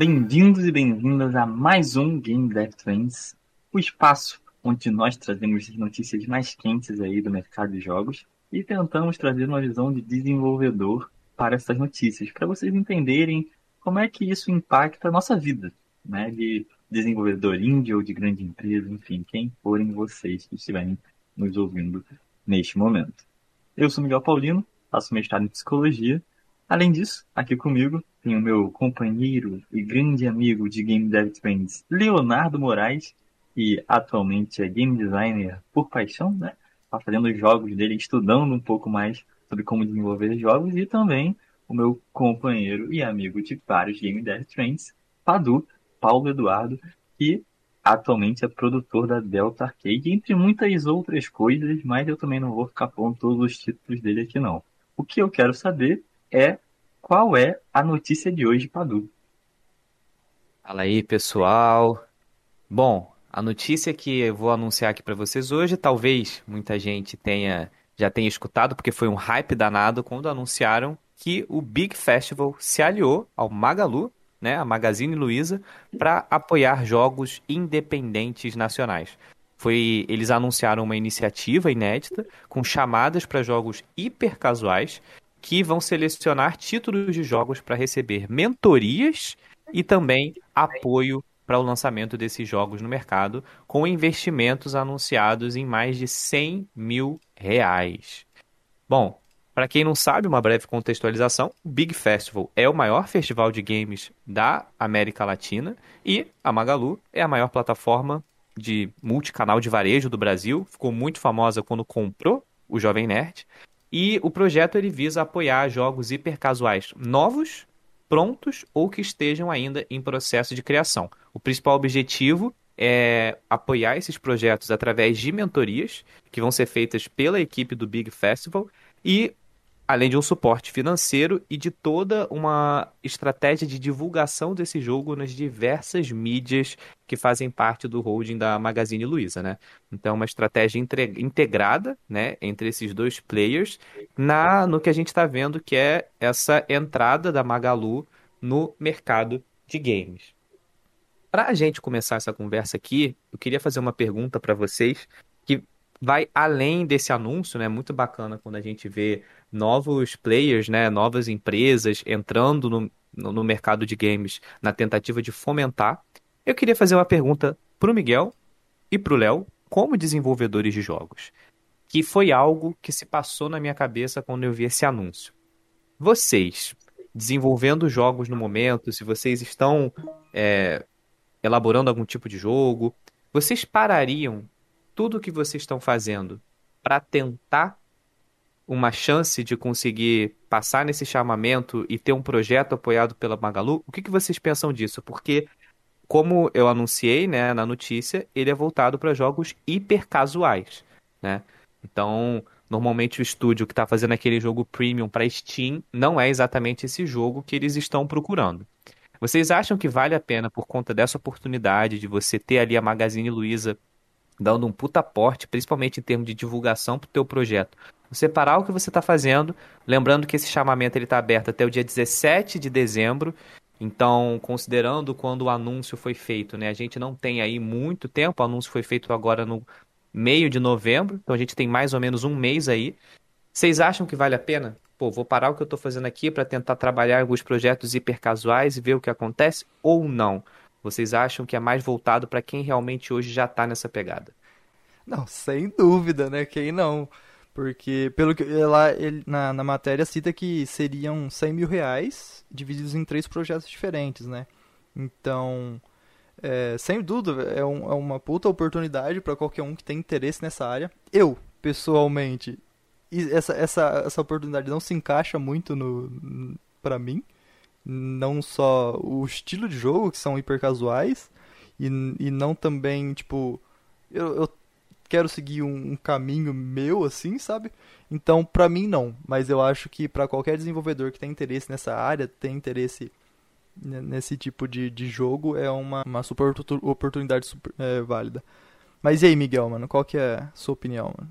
Bem-vindos e bem-vindas a mais um Game Dev Trends, o espaço onde nós trazemos as notícias mais quentes aí do mercado de jogos e tentamos trazer uma visão de desenvolvedor para essas notícias, para vocês entenderem como é que isso impacta a nossa vida, né, de desenvolvedor indie ou de grande empresa, enfim, quem forem vocês que estiverem nos ouvindo neste momento. Eu sou Miguel Paulino, faço mestrado em psicologia. Além disso, aqui comigo tem o meu companheiro e grande amigo de Game Dev Trends, Leonardo Moraes, que atualmente é game designer por paixão, né? Está fazendo os jogos dele, estudando um pouco mais sobre como desenvolver jogos, e também o meu companheiro e amigo de vários Game Dev Trends, Padu, Paulo Eduardo, que atualmente é produtor da Delta Arcade, entre muitas outras coisas, mas eu também não vou ficar pondo todos os títulos dele aqui não. O que eu quero saber é qual é a notícia de hoje, Padu. Fala aí, pessoal. Bom, a notícia que eu vou anunciar aqui para vocês hoje, talvez muita gente tenha já tenha escutado, porque foi um hype danado quando anunciaram que o Big Festival se aliou ao Magalu, né, a Magazine Luiza, para apoiar jogos independentes nacionais. Foi, eles anunciaram uma iniciativa inédita com chamadas para jogos hiper casuais que vão selecionar títulos de jogos para receber mentorias e também apoio para o lançamento desses jogos no mercado, com investimentos anunciados em mais de 100 mil reais. Bom, para quem não sabe, uma breve contextualização: o Big Festival é o maior festival de games da América Latina e a Magalu é a maior plataforma de multicanal de varejo do Brasil. Ficou muito famosa quando comprou o Jovem Nerd. E o projeto ele visa apoiar jogos hipercasuais novos, prontos ou que estejam ainda em processo de criação. O principal objetivo é apoiar esses projetos através de mentorias que vão ser feitas pela equipe do Big Festival e além de um suporte financeiro e de toda uma estratégia de divulgação desse jogo nas diversas mídias que fazem parte do holding da Magazine Luiza, né? Então, uma estratégia integrada, né, entre esses dois players, na no que a gente está vendo que é essa entrada da Magalu no mercado de games. Para a gente começar essa conversa aqui, eu queria fazer uma pergunta para vocês que vai além desse anúncio, né? Muito bacana quando a gente vê novos players, né? Novas empresas entrando no, no mercado de games na tentativa de fomentar. Eu queria fazer uma pergunta para o Miguel e para o Léo, como desenvolvedores de jogos, que foi algo que se passou na minha cabeça quando eu vi esse anúncio. Vocês, desenvolvendo jogos no momento, se vocês estão é, elaborando algum tipo de jogo, vocês parariam tudo o que vocês estão fazendo para tentar uma chance de conseguir passar nesse chamamento e ter um projeto apoiado pela Magalu, o que, que vocês pensam disso? Porque, como eu anunciei né, na notícia, ele é voltado para jogos hiper casuais. Né? Então, normalmente o estúdio que está fazendo aquele jogo premium para Steam não é exatamente esse jogo que eles estão procurando. Vocês acham que vale a pena, por conta dessa oportunidade de você ter ali a Magazine Luiza dando um puta aporte, principalmente em termos de divulgação para o teu projeto. Você parar o que você está fazendo, lembrando que esse chamamento ele está aberto até o dia 17 de dezembro. Então, considerando quando o anúncio foi feito, né? A gente não tem aí muito tempo, o anúncio foi feito agora no meio de novembro, então a gente tem mais ou menos um mês aí. Vocês acham que vale a pena? Pô, vou parar o que eu estou fazendo aqui para tentar trabalhar alguns projetos hipercasuais e ver o que acontece ou não? Vocês acham que é mais voltado para quem realmente hoje já está nessa pegada? Não, sem dúvida, né? Quem não? Porque, pelo que lá ele, na, na matéria cita que seriam 100 mil reais divididos em três projetos diferentes, né? Então, é, sem dúvida, é, um, é uma puta oportunidade para qualquer um que tem interesse nessa área. Eu, pessoalmente, essa, essa, essa oportunidade não se encaixa muito no para mim não só o estilo de jogo, que são hiper casuais, e, e não também, tipo, eu, eu quero seguir um, um, caminho meu, assim, sabe? Então, pra mim, não. Mas eu acho que para qualquer desenvolvedor que tem interesse nessa área, tem interesse nesse tipo de, de jogo, é uma, uma super oportunidade super, é, válida. Mas e aí, Miguel, mano, qual que é a sua opinião, mano?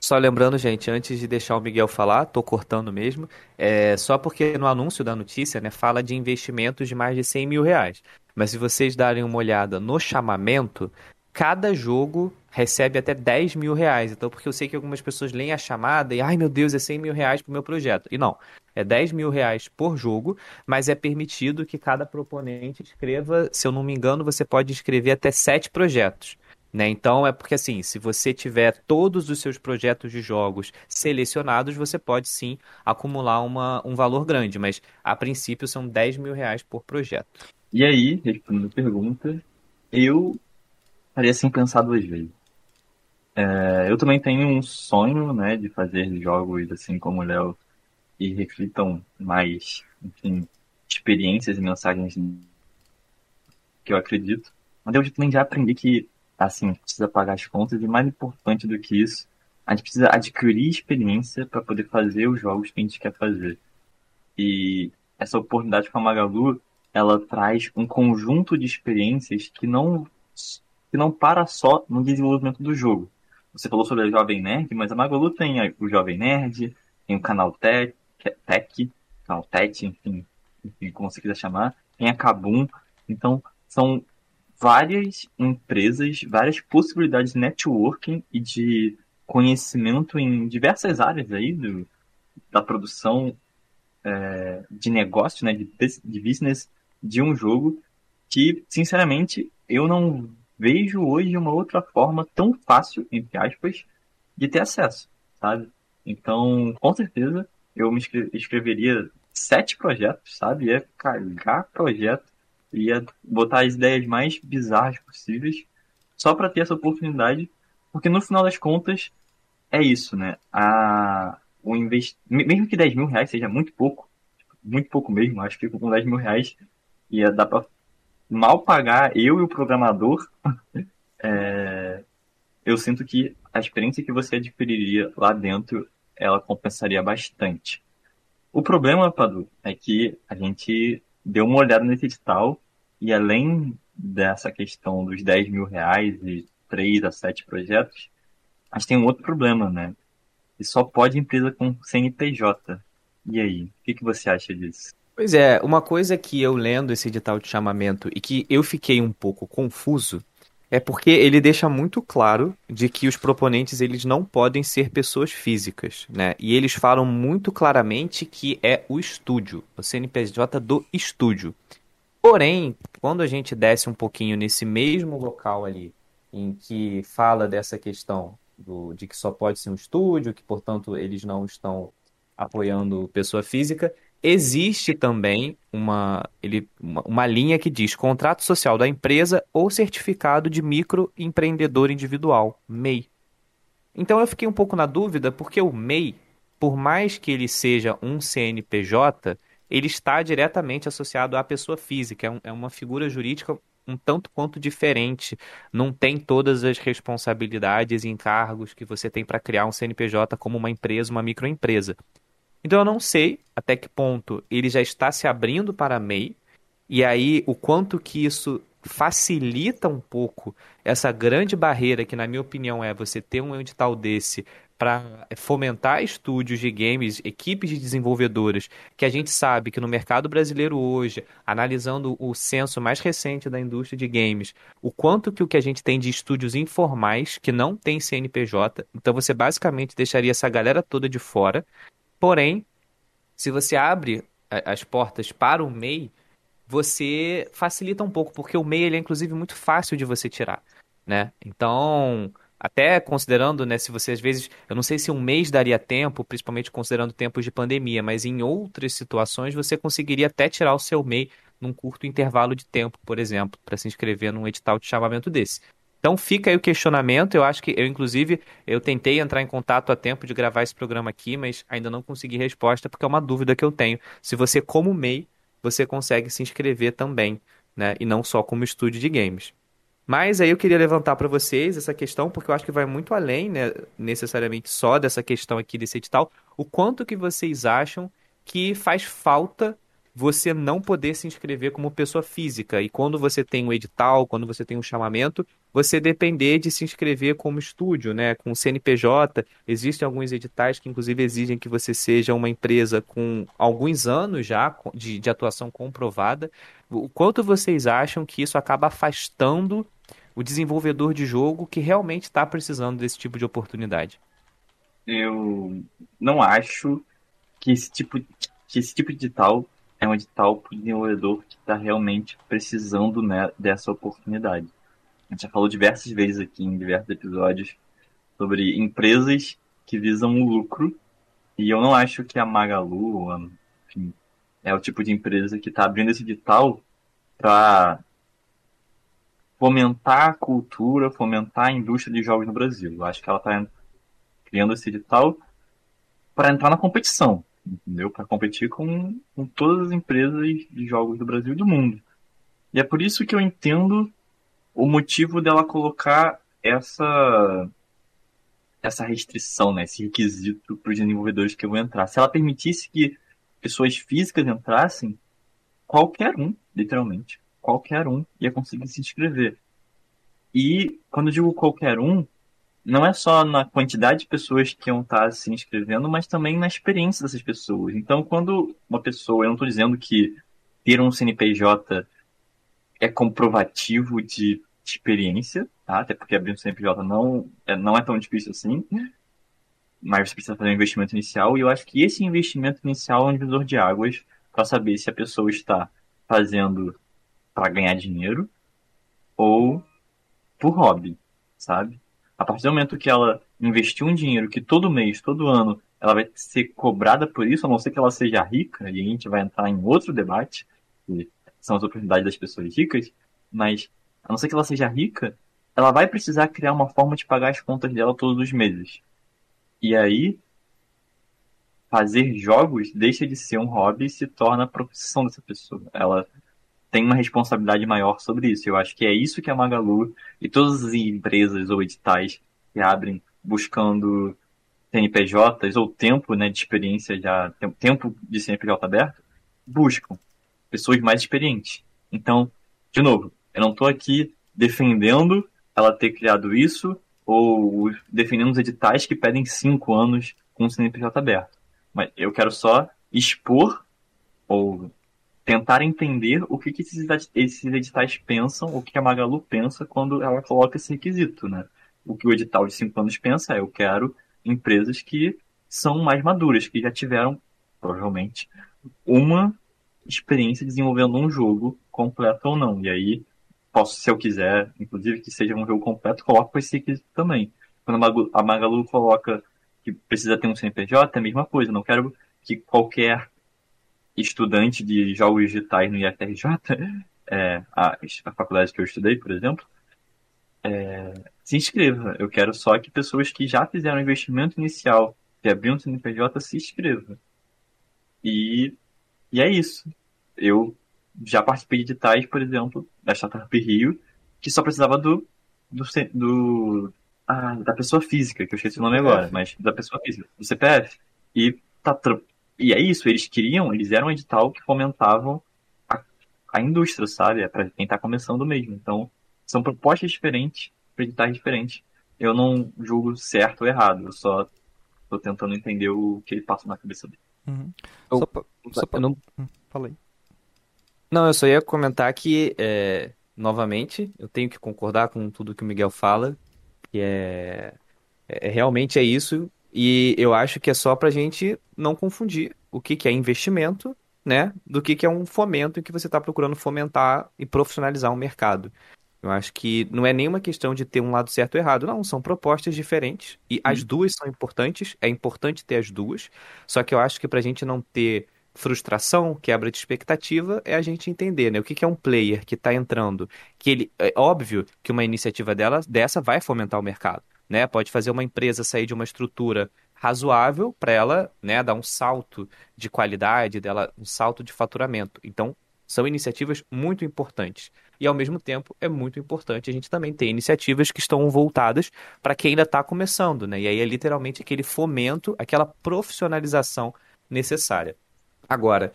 Só lembrando, gente, antes de deixar o Miguel falar, tô cortando mesmo, é só porque no anúncio da notícia, né, fala de investimentos de mais de 100 mil reais. Mas se vocês darem uma olhada no chamamento, cada jogo recebe até 10 mil reais. Então, porque eu sei que algumas pessoas leem a chamada e, ai meu Deus, é 100 mil reais pro meu projeto. E não, é 10 mil reais por jogo, mas é permitido que cada proponente escreva, se eu não me engano, você pode escrever até 7 projetos. Né? Então é porque assim, se você tiver todos os seus projetos de jogos selecionados, você pode sim acumular uma, um valor grande, mas a princípio são 10 mil reais por projeto. E aí, respondendo a pergunta, eu faria sem pensar duas vezes. É, eu também tenho um sonho né, de fazer jogos assim como o Léo e reflitam mais, enfim, experiências e mensagens que eu acredito. Mas eu também já aprendi que assim, precisa pagar as contas e mais importante do que isso, a gente precisa adquirir experiência para poder fazer os jogos que a gente quer fazer. E essa oportunidade com a Magalu, ela traz um conjunto de experiências que não que não para só no desenvolvimento do jogo. Você falou sobre a Jovem Nerd, mas a Magalu tem o Jovem Nerd, tem o canal Tech, Tech canal Tech, enfim, enfim, como você quiser chamar, tem a Kabum. Então, são várias empresas, várias possibilidades de networking e de conhecimento em diversas áreas aí do, da produção é, de negócio, né, de, de business de um jogo que, sinceramente, eu não vejo hoje uma outra forma tão fácil, entre aspas, de ter acesso, sabe? Então, com certeza, eu me escreveria sete projetos, sabe? É carregar projeto ia botar as ideias mais bizarras possíveis só para ter essa oportunidade, porque no final das contas é isso, né? A, o invest... Mesmo que 10 mil reais seja muito pouco, muito pouco mesmo, acho que com 10 mil reais ia dar para mal pagar eu e o programador. é... Eu sinto que a experiência que você adquiriria lá dentro, ela compensaria bastante. O problema, Padu, é que a gente deu uma olhada nesse edital e além dessa questão dos 10 mil reais e 3 a 7 projetos, gente tem um outro problema, né? E só pode empresa com CNPJ. E aí, o que, que você acha disso? Pois é, uma coisa que eu lendo esse edital de chamamento e que eu fiquei um pouco confuso é porque ele deixa muito claro de que os proponentes eles não podem ser pessoas físicas, né? E eles falam muito claramente que é o estúdio, o CNPJ do estúdio. Porém, quando a gente desce um pouquinho nesse mesmo local ali, em que fala dessa questão do, de que só pode ser um estúdio, que portanto eles não estão apoiando pessoa física, existe também uma, ele, uma, uma, linha que diz contrato social da empresa ou certificado de microempreendedor individual, MEI. Então eu fiquei um pouco na dúvida porque o MEI, por mais que ele seja um CNPJ, ele está diretamente associado à pessoa física, é, um, é uma figura jurídica um tanto quanto diferente, não tem todas as responsabilidades e encargos que você tem para criar um CNPJ como uma empresa, uma microempresa. Então eu não sei até que ponto ele já está se abrindo para a MEI, e aí o quanto que isso facilita um pouco essa grande barreira que, na minha opinião, é você ter um edital desse para fomentar estúdios de games, equipes de desenvolvedores, que a gente sabe que no mercado brasileiro hoje, analisando o censo mais recente da indústria de games, o quanto que o que a gente tem de estúdios informais que não tem CNPJ, então você basicamente deixaria essa galera toda de fora. Porém, se você abre as portas para o MEI, você facilita um pouco, porque o MEI ele é inclusive muito fácil de você tirar, né? Então, até considerando, né, se você às vezes, eu não sei se um mês daria tempo, principalmente considerando tempos de pandemia, mas em outras situações você conseguiria até tirar o seu MEI num curto intervalo de tempo, por exemplo, para se inscrever num edital de chamamento desse. Então fica aí o questionamento, eu acho que eu inclusive eu tentei entrar em contato a tempo de gravar esse programa aqui, mas ainda não consegui resposta porque é uma dúvida que eu tenho. Se você como MEI, você consegue se inscrever também, né, e não só como estúdio de games. Mas aí eu queria levantar para vocês essa questão, porque eu acho que vai muito além, né, necessariamente só dessa questão aqui desse edital. O quanto que vocês acham que faz falta você não poder se inscrever como pessoa física. E quando você tem um edital, quando você tem um chamamento, você depender de se inscrever como estúdio, né? Com CNPJ. Existem alguns editais que, inclusive, exigem que você seja uma empresa com alguns anos já de, de atuação comprovada. O quanto vocês acham que isso acaba afastando o desenvolvedor de jogo que realmente está precisando desse tipo de oportunidade? Eu não acho que esse tipo, que esse tipo de edital é edital para o desenvolvedor que está realmente precisando né, dessa oportunidade. A gente já falou diversas vezes aqui em diversos episódios sobre empresas que visam o lucro, e eu não acho que a Magalu, enfim, é o tipo de empresa que está abrindo esse edital para fomentar a cultura, fomentar a indústria de jogos no Brasil. Eu acho que ela está criando esse edital para entrar na competição entendeu? Para competir com, com todas as empresas de jogos do Brasil e do mundo. E é por isso que eu entendo o motivo dela colocar essa essa restrição, né, esse requisito para os desenvolvedores que vão entrar. Se ela permitisse que pessoas físicas entrassem, qualquer um, literalmente, qualquer um ia conseguir se inscrever. E quando eu digo qualquer um, não é só na quantidade de pessoas que iam estar se inscrevendo, mas também na experiência dessas pessoas. Então, quando uma pessoa, eu não estou dizendo que ter um CNPJ é comprovativo de experiência, tá? Até porque abrir um CNPJ não é, não é tão difícil assim, mas você precisa fazer um investimento inicial, e eu acho que esse investimento inicial é um divisor de águas para saber se a pessoa está fazendo para ganhar dinheiro ou por hobby, sabe? A partir do momento que ela investiu um dinheiro que todo mês, todo ano, ela vai ser cobrada por isso, a não ser que ela seja rica, e a gente vai entrar em outro debate, que são as oportunidades das pessoas ricas, mas a não ser que ela seja rica, ela vai precisar criar uma forma de pagar as contas dela todos os meses. E aí, fazer jogos deixa de ser um hobby e se torna a profissão dessa pessoa. Ela tem uma responsabilidade maior sobre isso. Eu acho que é isso que a Magalu e todas as empresas ou editais que abrem buscando CNPJs ou tempo né, de experiência, já tempo de CNPJ aberto, buscam pessoas mais experientes. Então, de novo, eu não estou aqui defendendo ela ter criado isso ou defendendo os editais que pedem cinco anos com o CNPJ aberto. Mas eu quero só expor ou tentar entender o que, que esses, editais pensam, o que a Magalu pensa quando ela coloca esse requisito, né? O que o edital de cinco anos pensa é, eu quero empresas que são mais maduras, que já tiveram, provavelmente, uma experiência desenvolvendo um jogo completo ou não. E aí, posso, se eu quiser, inclusive que seja um jogo completo, coloco esse requisito também. Quando a Magalu, a Magalu coloca que precisa ter um CNPJ, é a mesma coisa. Não quero que qualquer estudante de jogos digitais no IFRJ, é, a, a faculdade que eu estudei, por exemplo, é, se inscreva. Eu quero só que pessoas que já fizeram investimento inicial, que abriram o CNPJ, se inscrevam. E, e é isso. Eu já participei de editais, por exemplo, da Startup Rio, que só precisava do, do, do ah, da pessoa física, que eu esqueci o nome agora, mas da pessoa física, do CPF. E tá e é isso, eles queriam, eles eram um edital que fomentavam a, a indústria, sabe? É para quem está começando mesmo. Então, são propostas diferentes, para editais diferentes. Eu não julgo certo ou errado, eu só estou tentando entender o que ele passa na cabeça dele. Uhum. Eu, só pra, só pra... não... Hum, falei. Não, eu só ia comentar que, é, novamente, eu tenho que concordar com tudo que o Miguel fala, que é, é realmente é isso. E eu acho que é só para a gente não confundir o que, que é investimento, né, do que, que é um fomento em que você está procurando fomentar e profissionalizar um mercado. Eu acho que não é nenhuma questão de ter um lado certo ou errado, não, são propostas diferentes e as duas são importantes, é importante ter as duas, só que eu acho que para a gente não ter frustração, quebra de expectativa, é a gente entender, né? O que, que é um player que está entrando, que ele, é óbvio que uma iniciativa dela, dessa vai fomentar o mercado né? Pode fazer uma empresa sair de uma estrutura razoável para ela, né, dar um salto de qualidade, dela um salto de faturamento. Então, são iniciativas muito importantes. E ao mesmo tempo é muito importante a gente também ter iniciativas que estão voltadas para quem ainda está começando, né? E aí é literalmente aquele fomento, aquela profissionalização necessária. Agora,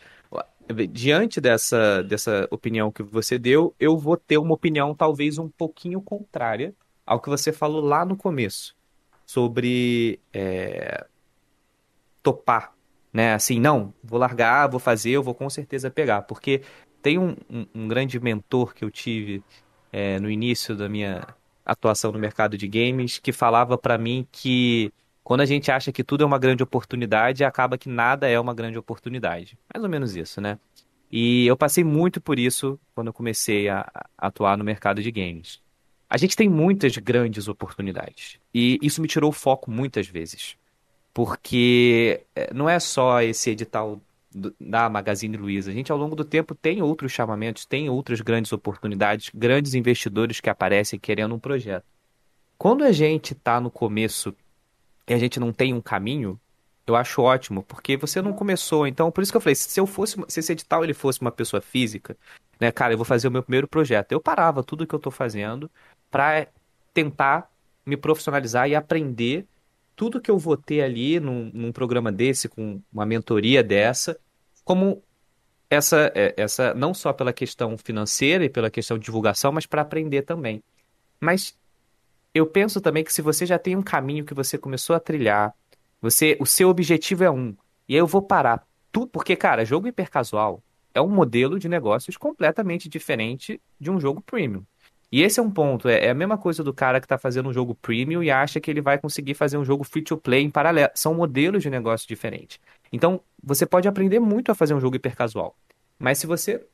diante dessa, dessa opinião que você deu, eu vou ter uma opinião talvez um pouquinho contrária ao que você falou lá no começo, sobre é, topar, né? Assim, não, vou largar, vou fazer, eu vou com certeza pegar, porque tem um, um, um grande mentor que eu tive é, no início da minha atuação no mercado de games que falava para mim que quando a gente acha que tudo é uma grande oportunidade, acaba que nada é uma grande oportunidade. Mais ou menos isso, né? E eu passei muito por isso quando eu comecei a, a atuar no mercado de games. A gente tem muitas grandes oportunidades. E isso me tirou o foco muitas vezes. Porque eh, não é só esse edital da Magazine Luiza. A gente, ao longo do tempo, tem outros chamamentos, tem outras grandes oportunidades, grandes investidores que aparecem querendo um projeto. Quando a gente está no começo e a gente não tem um caminho, eu acho ótimo, porque você não começou. Então, por isso que eu falei, se eu fosse, se esse edital ele fosse uma pessoa física, né, cara, eu vou fazer o meu primeiro projeto. Eu parava tudo que eu estou fazendo para tentar me profissionalizar e aprender tudo que eu vou ter ali num, num, programa desse, com uma mentoria dessa, como essa, é, essa não só pela questão financeira e pela questão de divulgação, mas para aprender também. Mas eu penso também que se você já tem um caminho que você começou a trilhar, você, o seu objetivo é um, e aí eu vou parar tudo, porque cara, jogo hipercasual é um modelo de negócios completamente diferente de um jogo premium. E esse é um ponto, é, é a mesma coisa do cara que está fazendo um jogo premium e acha que ele vai conseguir fazer um jogo free to play em paralelo. São modelos de negócio diferentes. Então, você pode aprender muito a fazer um jogo hipercasual. Mas se você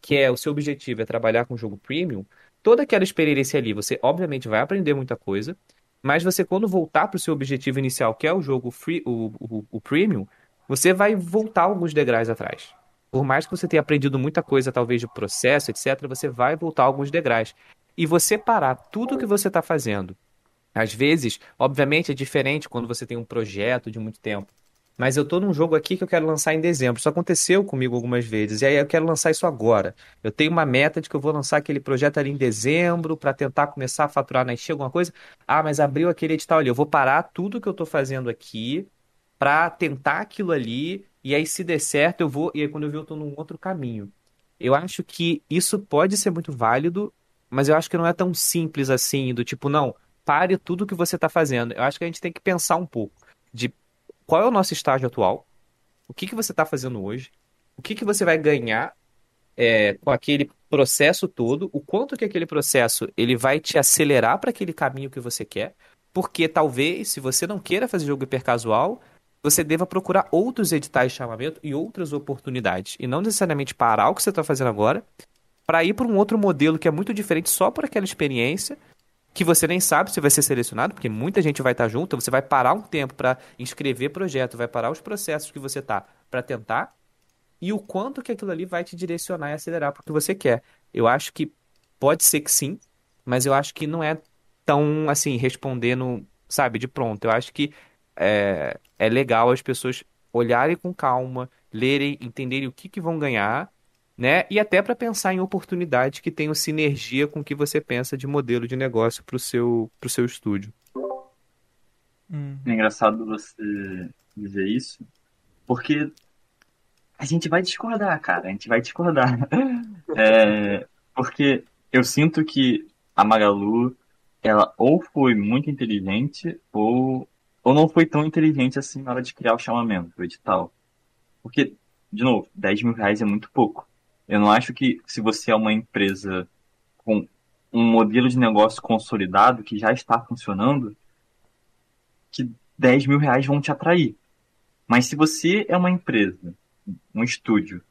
quer, o seu objetivo é trabalhar com um jogo premium, toda aquela experiência ali, você obviamente vai aprender muita coisa, mas você quando voltar para o seu objetivo inicial, que é o jogo free, o, o, o premium, você vai voltar alguns degraus atrás por mais que você tenha aprendido muita coisa, talvez de processo, etc., você vai voltar alguns degraus. E você parar tudo que você está fazendo. Às vezes, obviamente, é diferente quando você tem um projeto de muito tempo. Mas eu estou num jogo aqui que eu quero lançar em dezembro. Isso aconteceu comigo algumas vezes. E aí eu quero lançar isso agora. Eu tenho uma meta de que eu vou lançar aquele projeto ali em dezembro para tentar começar a faturar na Steam alguma coisa. Ah, mas abriu aquele edital ali. Eu vou parar tudo que eu estou fazendo aqui para tentar aquilo ali e aí, se der certo, eu vou. E aí, quando eu vi, eu tô num outro caminho. Eu acho que isso pode ser muito válido, mas eu acho que não é tão simples assim, do tipo, não, pare tudo que você está fazendo. Eu acho que a gente tem que pensar um pouco de qual é o nosso estágio atual, o que, que você está fazendo hoje, o que, que você vai ganhar é, com aquele processo todo, o quanto que aquele processo ele vai te acelerar para aquele caminho que você quer, porque talvez, se você não queira fazer jogo hipercasual, você deva procurar outros editais de chamamento e outras oportunidades. E não necessariamente parar o que você está fazendo agora para ir para um outro modelo que é muito diferente só por aquela experiência que você nem sabe se vai ser selecionado, porque muita gente vai estar tá junto, você vai parar um tempo para inscrever projeto, vai parar os processos que você está para tentar e o quanto que aquilo ali vai te direcionar e acelerar para o que você quer. Eu acho que pode ser que sim, mas eu acho que não é tão assim respondendo, sabe, de pronto. Eu acho que é, é legal as pessoas olharem com calma, lerem, entenderem o que, que vão ganhar, né? E até para pensar em oportunidades que tenham sinergia com o que você pensa de modelo de negócio para o seu, pro seu estúdio. Hum. É engraçado você dizer isso, porque a gente vai discordar, cara. A gente vai discordar. é, porque eu sinto que a Magalu, ela ou foi muito inteligente, ou ou não foi tão inteligente assim na hora de criar o chamamento, o edital. Porque, de novo, 10 mil reais é muito pouco. Eu não acho que se você é uma empresa com um modelo de negócio consolidado que já está funcionando, que 10 mil reais vão te atrair. Mas se você é uma empresa, um estúdio,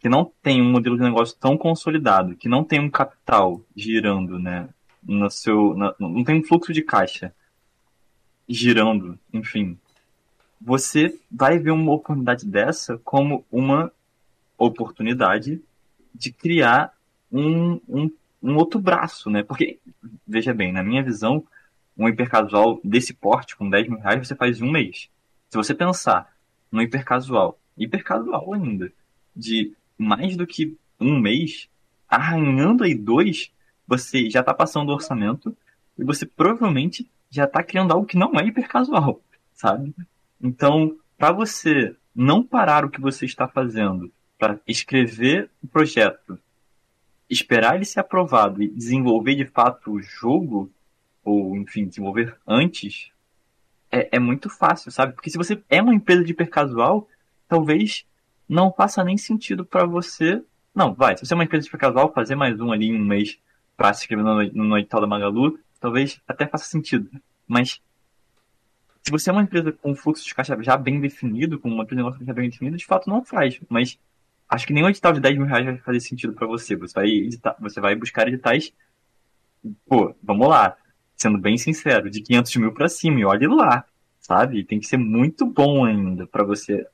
que não tem um modelo de negócio tão consolidado, que não tem um capital girando, né, no seu, na, não tem um fluxo de caixa girando, enfim. Você vai ver uma oportunidade dessa como uma oportunidade de criar um, um, um outro braço, né? Porque, veja bem, na minha visão, um hipercasual desse porte, com 10 mil reais, você faz um mês. Se você pensar no hipercasual, hipercasual ainda, de mais do que um mês, arranhando aí dois, você já está passando o orçamento e você provavelmente já está criando algo que não é hipercasual, sabe? Então, para você não parar o que você está fazendo para escrever o projeto, esperar ele ser aprovado e desenvolver de fato o jogo, ou enfim, desenvolver antes, é, é muito fácil, sabe? Porque se você é uma empresa de hipercasual, talvez não faça nem sentido para você. Não, vai, se você é uma empresa de hipercasual, fazer mais um ali em um mês para se inscrever no, no da Magalu, talvez até faça sentido. Mas se você é uma empresa com fluxo de caixa já bem definido, com uma empresa de negócio já bem definido, de fato não faz. Mas acho que nem um edital de 10 mil reais vai fazer sentido para você. Você vai, editar, você vai buscar editais. Pô, vamos lá. Sendo bem sincero, de 500 mil para cima, e olhe lá, sabe? Tem que ser muito bom ainda para você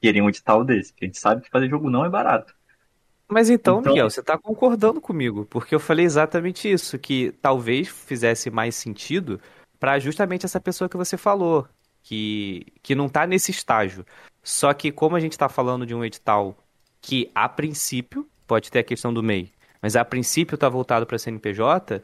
querer um edital desse. Porque a gente sabe que fazer jogo não é barato. Mas então, então, Miguel, você está concordando comigo, porque eu falei exatamente isso, que talvez fizesse mais sentido para justamente essa pessoa que você falou, que, que não está nesse estágio. Só que como a gente está falando de um edital que a princípio, pode ter a questão do MEI, mas a princípio está voltado para CNPJ,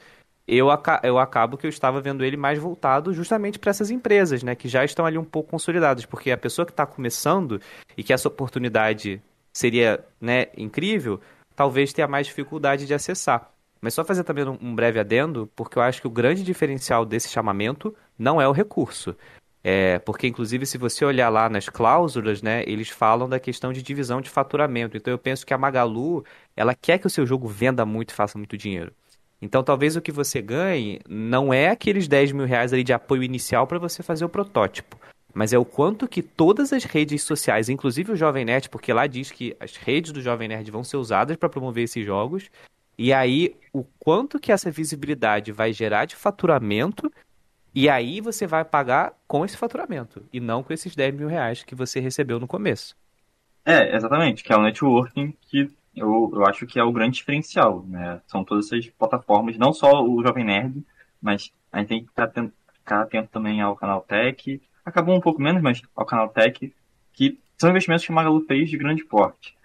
eu, eu acabo que eu estava vendo ele mais voltado justamente para essas empresas, né, que já estão ali um pouco consolidadas, porque a pessoa que está começando e que essa oportunidade seria né, incrível, talvez tenha mais dificuldade de acessar. Mas só fazer também um breve adendo, porque eu acho que o grande diferencial desse chamamento não é o recurso. É, porque, inclusive, se você olhar lá nas cláusulas, né, eles falam da questão de divisão de faturamento. Então, eu penso que a Magalu, ela quer que o seu jogo venda muito e faça muito dinheiro. Então, talvez o que você ganhe não é aqueles 10 mil reais ali de apoio inicial para você fazer o protótipo mas é o quanto que todas as redes sociais, inclusive o Jovem Nerd, porque lá diz que as redes do Jovem Nerd vão ser usadas para promover esses jogos, e aí o quanto que essa visibilidade vai gerar de faturamento, e aí você vai pagar com esse faturamento, e não com esses 10 mil reais que você recebeu no começo. É, exatamente, que é o networking que eu, eu acho que é o grande diferencial, né? São todas essas plataformas, não só o Jovem Nerd, mas a gente tem que ficar atento, ficar atento também ao canal Tech, acabou um pouco menos, mas ao canal Tech, que são investimentos que a Magalu fez de grande porte.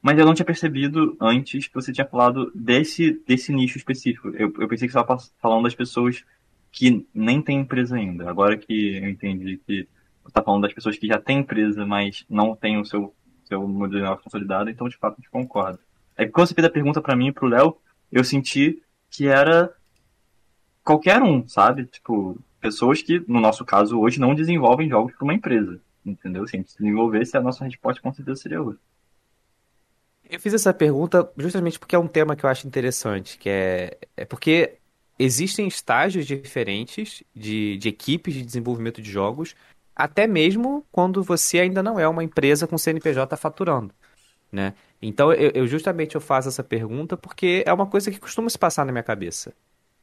Mas eu não tinha percebido antes que você tinha falado desse, desse nicho específico. Eu, eu pensei que você estava falando das pessoas que nem têm empresa ainda. Agora que eu entendi que você está falando das pessoas que já têm empresa, mas não têm o seu, seu modelo consolidado, então de fato a gente concorda. É que quando você fez a pergunta para mim e para o Léo, eu senti que era qualquer um, sabe? Tipo, pessoas que, no nosso caso hoje, não desenvolvem jogos para uma empresa. Entendeu? Se a gente desenvolvesse, a nossa resposta com certeza seria outra. Eu fiz essa pergunta justamente porque é um tema que eu acho interessante, que é, é porque existem estágios diferentes de, de equipes de desenvolvimento de jogos, até mesmo quando você ainda não é uma empresa com CNPJ faturando, né? Então, eu, eu justamente eu faço essa pergunta porque é uma coisa que costuma se passar na minha cabeça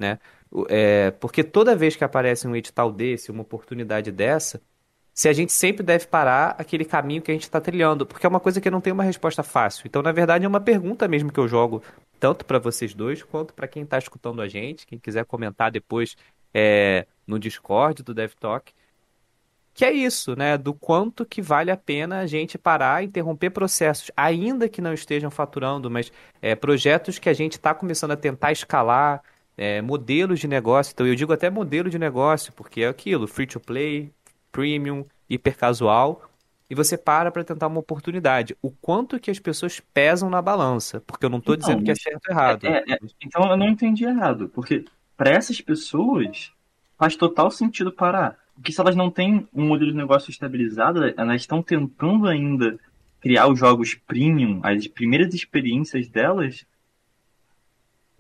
né? É, porque toda vez que aparece um edital desse, uma oportunidade dessa, se a gente sempre deve parar aquele caminho que a gente está trilhando, porque é uma coisa que não tem uma resposta fácil. Então, na verdade, é uma pergunta mesmo que eu jogo tanto para vocês dois quanto para quem está escutando a gente, quem quiser comentar depois é, no Discord do DevTalk, que é isso, né? Do quanto que vale a pena a gente parar, interromper processos, ainda que não estejam faturando, mas é, projetos que a gente está começando a tentar escalar, é, modelos de negócio. Então eu digo até modelo de negócio, porque é aquilo, free to play, premium, hiper casual. E você para para tentar uma oportunidade. O quanto que as pessoas pesam na balança. Porque eu não estou dizendo que é certo ou errado. É, é, então eu não entendi errado. Porque para essas pessoas faz total sentido parar. Porque se elas não têm um modelo de negócio estabilizado, elas estão tentando ainda criar os jogos premium, as primeiras experiências delas,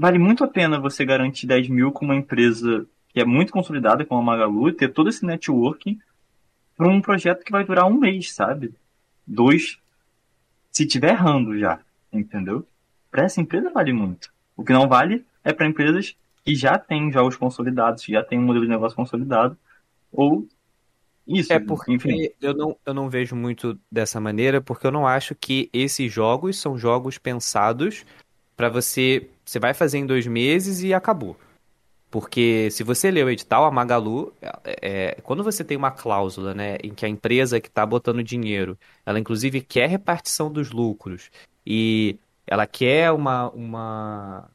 vale muito a pena você garantir 10 mil com uma empresa que é muito consolidada, como a Magalu, e ter todo esse networking para um projeto que vai durar um mês, sabe? Dois, se tiver errando já, entendeu? Para essa empresa vale muito. O que não vale é para empresas que já têm jogos consolidados, que já têm um modelo de negócio consolidado, ou isso. É porque enfim. Eu, não, eu não vejo muito dessa maneira, porque eu não acho que esses jogos são jogos pensados para você. Você vai fazer em dois meses e acabou. Porque se você ler o edital, a Magalu, é, é, quando você tem uma cláusula, né, em que a empresa que está botando dinheiro, ela inclusive quer repartição dos lucros e ela quer uma, uma,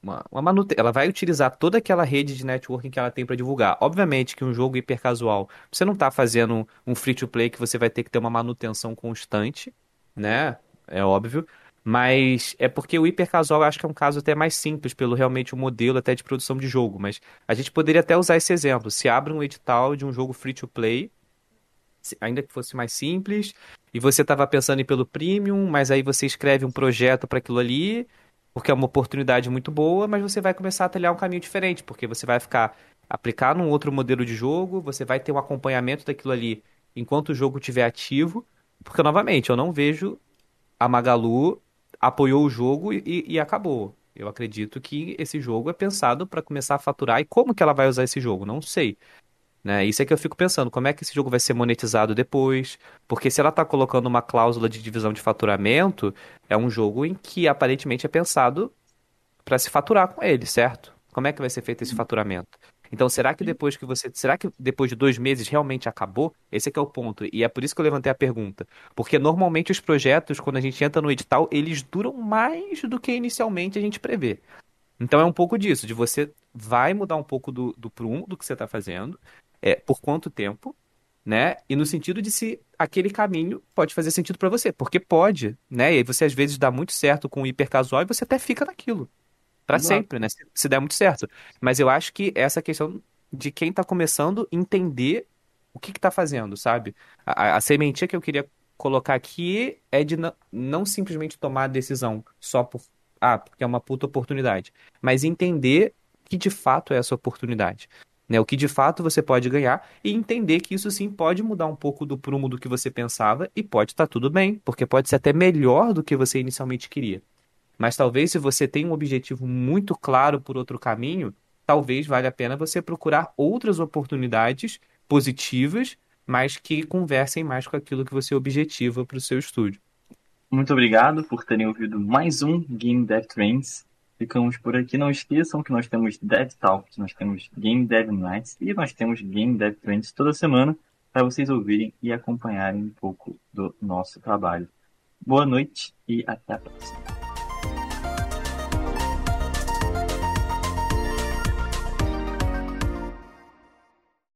uma, uma ela vai utilizar toda aquela rede de networking que ela tem para divulgar. Obviamente que um jogo hiper casual, você não está fazendo um free to play que você vai ter que ter uma manutenção constante, né? é óbvio. Mas é porque o hipercasual eu acho que é um caso até mais simples, pelo realmente o modelo até de produção de jogo. Mas a gente poderia até usar esse exemplo. Se abre um edital de um jogo free to play, ainda que fosse mais simples, e você estava pensando em pelo premium, mas aí você escreve um projeto para aquilo ali, porque é uma oportunidade muito boa, mas você vai começar a trilhar um caminho diferente, porque você vai ficar aplicar num outro modelo de jogo, você vai ter um acompanhamento daquilo ali enquanto o jogo estiver ativo, porque novamente, eu não vejo a Magalu apoiou o jogo e, e acabou. Eu acredito que esse jogo é pensado para começar a faturar e como que ela vai usar esse jogo, não sei. Né? Isso é que eu fico pensando, como é que esse jogo vai ser monetizado depois? Porque se ela está colocando uma cláusula de divisão de faturamento, é um jogo em que aparentemente é pensado para se faturar com ele, certo? Como é que vai ser feito esse faturamento? Então, será que depois que você. Será que depois de dois meses realmente acabou? Esse é que é o ponto. E é por isso que eu levantei a pergunta. Porque normalmente os projetos, quando a gente entra no edital, eles duram mais do que inicialmente a gente prevê. Então é um pouco disso, de você vai mudar um pouco do, do prumo do que você está fazendo, é, por quanto tempo, né? E no sentido de se aquele caminho pode fazer sentido para você, porque pode, né? E aí você às vezes dá muito certo com o hipercasual e você até fica naquilo para sempre, né? Se, se, der muito certo. Mas eu acho que essa questão de quem tá começando entender o que que tá fazendo, sabe? A, a sementinha que eu queria colocar aqui é de não, não simplesmente tomar a decisão só por ah, porque é uma puta oportunidade, mas entender que de fato é essa oportunidade. Né, o que de fato você pode ganhar e entender que isso sim pode mudar um pouco do prumo do que você pensava e pode estar tá tudo bem, porque pode ser até melhor do que você inicialmente queria. Mas talvez se você tem um objetivo muito claro por outro caminho, talvez valha a pena você procurar outras oportunidades positivas, mas que conversem mais com aquilo que você objetiva para o seu estúdio. Muito obrigado por terem ouvido mais um Game Dev Trends. Ficamos por aqui. Não esqueçam que nós temos Dev Talks, nós temos Game Dev Nights e nós temos Game Dev Trends toda semana para vocês ouvirem e acompanharem um pouco do nosso trabalho. Boa noite e até a próxima.